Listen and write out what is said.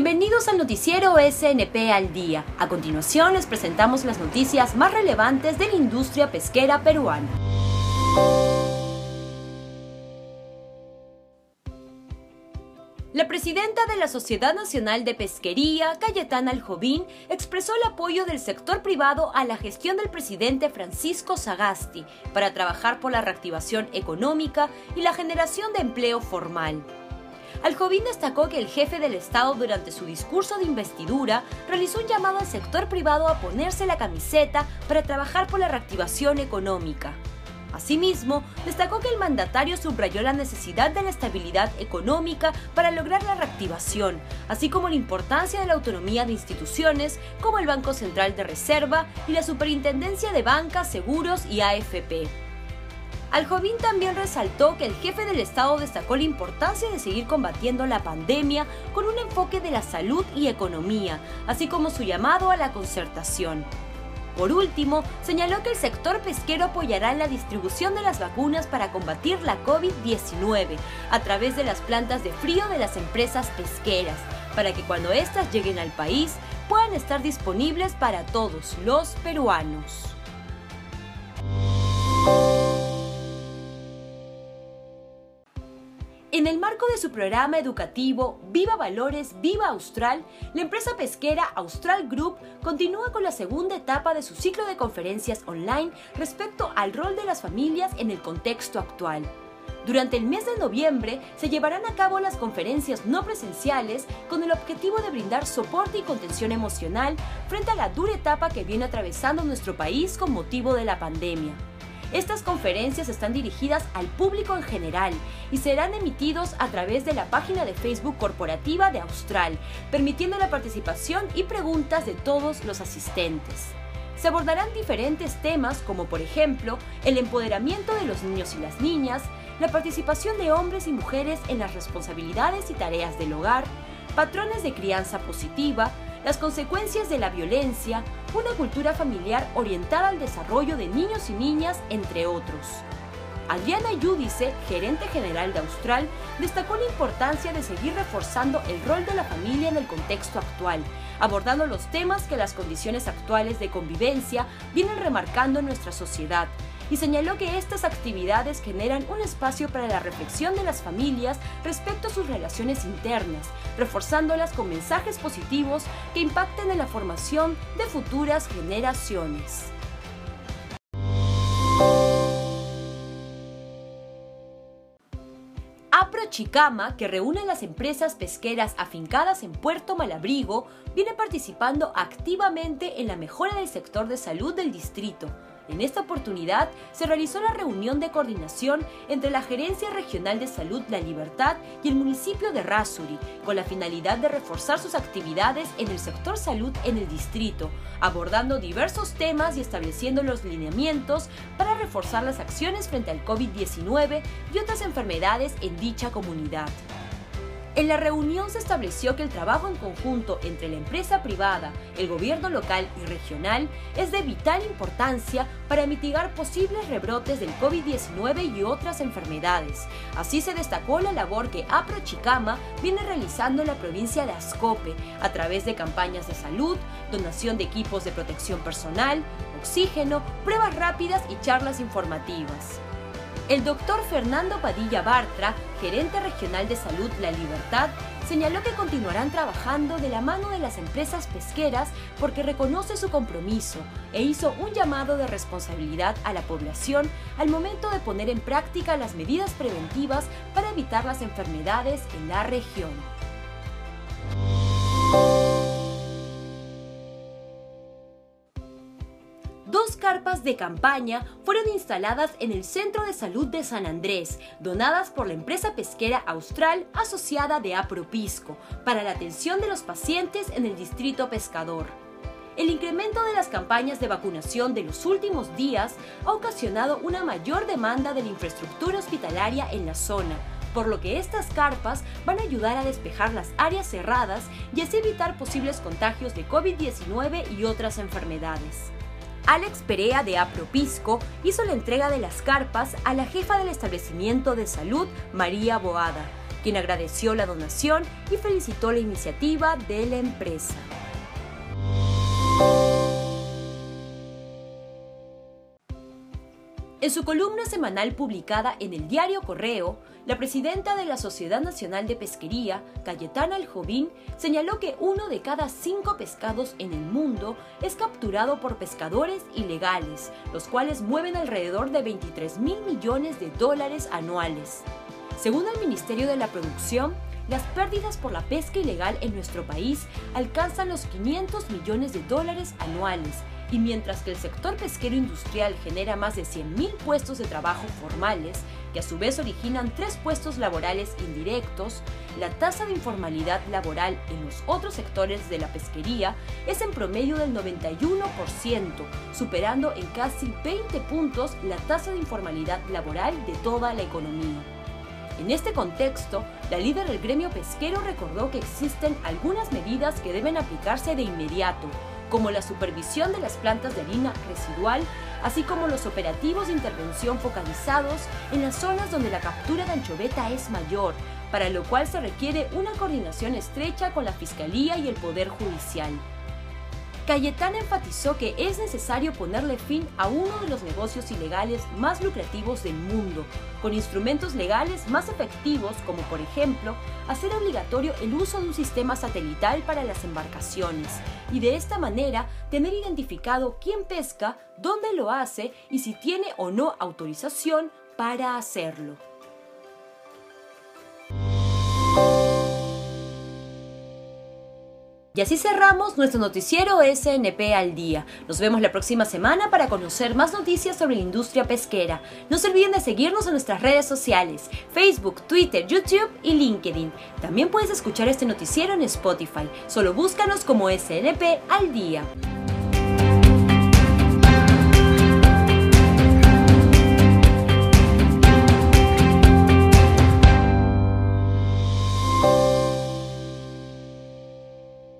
Bienvenidos al noticiero SNP al día. A continuación les presentamos las noticias más relevantes de la industria pesquera peruana. La presidenta de la Sociedad Nacional de Pesquería, Cayetana Aljovín, expresó el apoyo del sector privado a la gestión del presidente Francisco Sagasti para trabajar por la reactivación económica y la generación de empleo formal. Aljovín destacó que el jefe del Estado durante su discurso de investidura realizó un llamado al sector privado a ponerse la camiseta para trabajar por la reactivación económica. Asimismo, destacó que el mandatario subrayó la necesidad de la estabilidad económica para lograr la reactivación, así como la importancia de la autonomía de instituciones como el Banco Central de Reserva y la Superintendencia de Bancas, Seguros y AFP. Aljovín también resaltó que el jefe del Estado destacó la importancia de seguir combatiendo la pandemia con un enfoque de la salud y economía, así como su llamado a la concertación. Por último, señaló que el sector pesquero apoyará la distribución de las vacunas para combatir la COVID-19 a través de las plantas de frío de las empresas pesqueras, para que cuando éstas lleguen al país puedan estar disponibles para todos los peruanos. En el marco de su programa educativo Viva Valores, Viva Austral, la empresa pesquera Austral Group continúa con la segunda etapa de su ciclo de conferencias online respecto al rol de las familias en el contexto actual. Durante el mes de noviembre se llevarán a cabo las conferencias no presenciales con el objetivo de brindar soporte y contención emocional frente a la dura etapa que viene atravesando nuestro país con motivo de la pandemia. Estas conferencias están dirigidas al público en general y serán emitidos a través de la página de Facebook corporativa de Austral, permitiendo la participación y preguntas de todos los asistentes. Se abordarán diferentes temas como por ejemplo el empoderamiento de los niños y las niñas, la participación de hombres y mujeres en las responsabilidades y tareas del hogar, patrones de crianza positiva, las consecuencias de la violencia, una cultura familiar orientada al desarrollo de niños y niñas, entre otros. Adriana Yudice, gerente general de Austral, destacó la importancia de seguir reforzando el rol de la familia en el contexto actual, abordando los temas que las condiciones actuales de convivencia vienen remarcando en nuestra sociedad, y señaló que estas actividades generan un espacio para la reflexión de las familias respecto a sus relaciones internas, reforzándolas con mensajes positivos que impacten en la formación de futuras generaciones. Chicama, que reúne las empresas pesqueras afincadas en Puerto Malabrigo, viene participando activamente en la mejora del sector de salud del distrito. En esta oportunidad se realizó la reunión de coordinación entre la Gerencia Regional de Salud La Libertad y el municipio de Rasuri, con la finalidad de reforzar sus actividades en el sector salud en el distrito, abordando diversos temas y estableciendo los lineamientos para reforzar las acciones frente al COVID-19 y otras enfermedades en dicha comunidad. En la reunión se estableció que el trabajo en conjunto entre la empresa privada, el gobierno local y regional es de vital importancia para mitigar posibles rebrotes del COVID-19 y otras enfermedades. Así se destacó la labor que APROCHICAMA viene realizando en la provincia de Ascope a través de campañas de salud, donación de equipos de protección personal, oxígeno, pruebas rápidas y charlas informativas. El doctor Fernando Padilla Bartra, gerente regional de salud La Libertad, señaló que continuarán trabajando de la mano de las empresas pesqueras porque reconoce su compromiso e hizo un llamado de responsabilidad a la población al momento de poner en práctica las medidas preventivas para evitar las enfermedades en la región. De campaña fueron instaladas en el Centro de Salud de San Andrés, donadas por la empresa pesquera austral asociada de Apropisco, para la atención de los pacientes en el distrito pescador. El incremento de las campañas de vacunación de los últimos días ha ocasionado una mayor demanda de la infraestructura hospitalaria en la zona, por lo que estas carpas van a ayudar a despejar las áreas cerradas y así evitar posibles contagios de COVID-19 y otras enfermedades. Alex Perea de Apropisco hizo la entrega de las carpas a la jefa del establecimiento de salud, María Boada, quien agradeció la donación y felicitó la iniciativa de la empresa. En su columna semanal publicada en el diario Correo, la presidenta de la Sociedad Nacional de Pesquería, Cayetana Aljovín, señaló que uno de cada cinco pescados en el mundo es capturado por pescadores ilegales, los cuales mueven alrededor de 23 mil millones de dólares anuales. Según el Ministerio de la Producción, las pérdidas por la pesca ilegal en nuestro país alcanzan los 500 millones de dólares anuales y mientras que el sector pesquero industrial genera más de 100.000 puestos de trabajo formales, que a su vez originan tres puestos laborales indirectos, la tasa de informalidad laboral en los otros sectores de la pesquería es en promedio del 91%, superando en casi 20 puntos la tasa de informalidad laboral de toda la economía. En este contexto, la líder del gremio pesquero recordó que existen algunas medidas que deben aplicarse de inmediato, como la supervisión de las plantas de harina residual, así como los operativos de intervención focalizados en las zonas donde la captura de anchoveta es mayor, para lo cual se requiere una coordinación estrecha con la Fiscalía y el Poder Judicial. Cayetana enfatizó que es necesario ponerle fin a uno de los negocios ilegales más lucrativos del mundo, con instrumentos legales más efectivos como por ejemplo hacer obligatorio el uso de un sistema satelital para las embarcaciones y de esta manera tener identificado quién pesca, dónde lo hace y si tiene o no autorización para hacerlo. Y así cerramos nuestro noticiero SNP al día. Nos vemos la próxima semana para conocer más noticias sobre la industria pesquera. No se olviden de seguirnos en nuestras redes sociales, Facebook, Twitter, YouTube y LinkedIn. También puedes escuchar este noticiero en Spotify. Solo búscanos como SNP al día.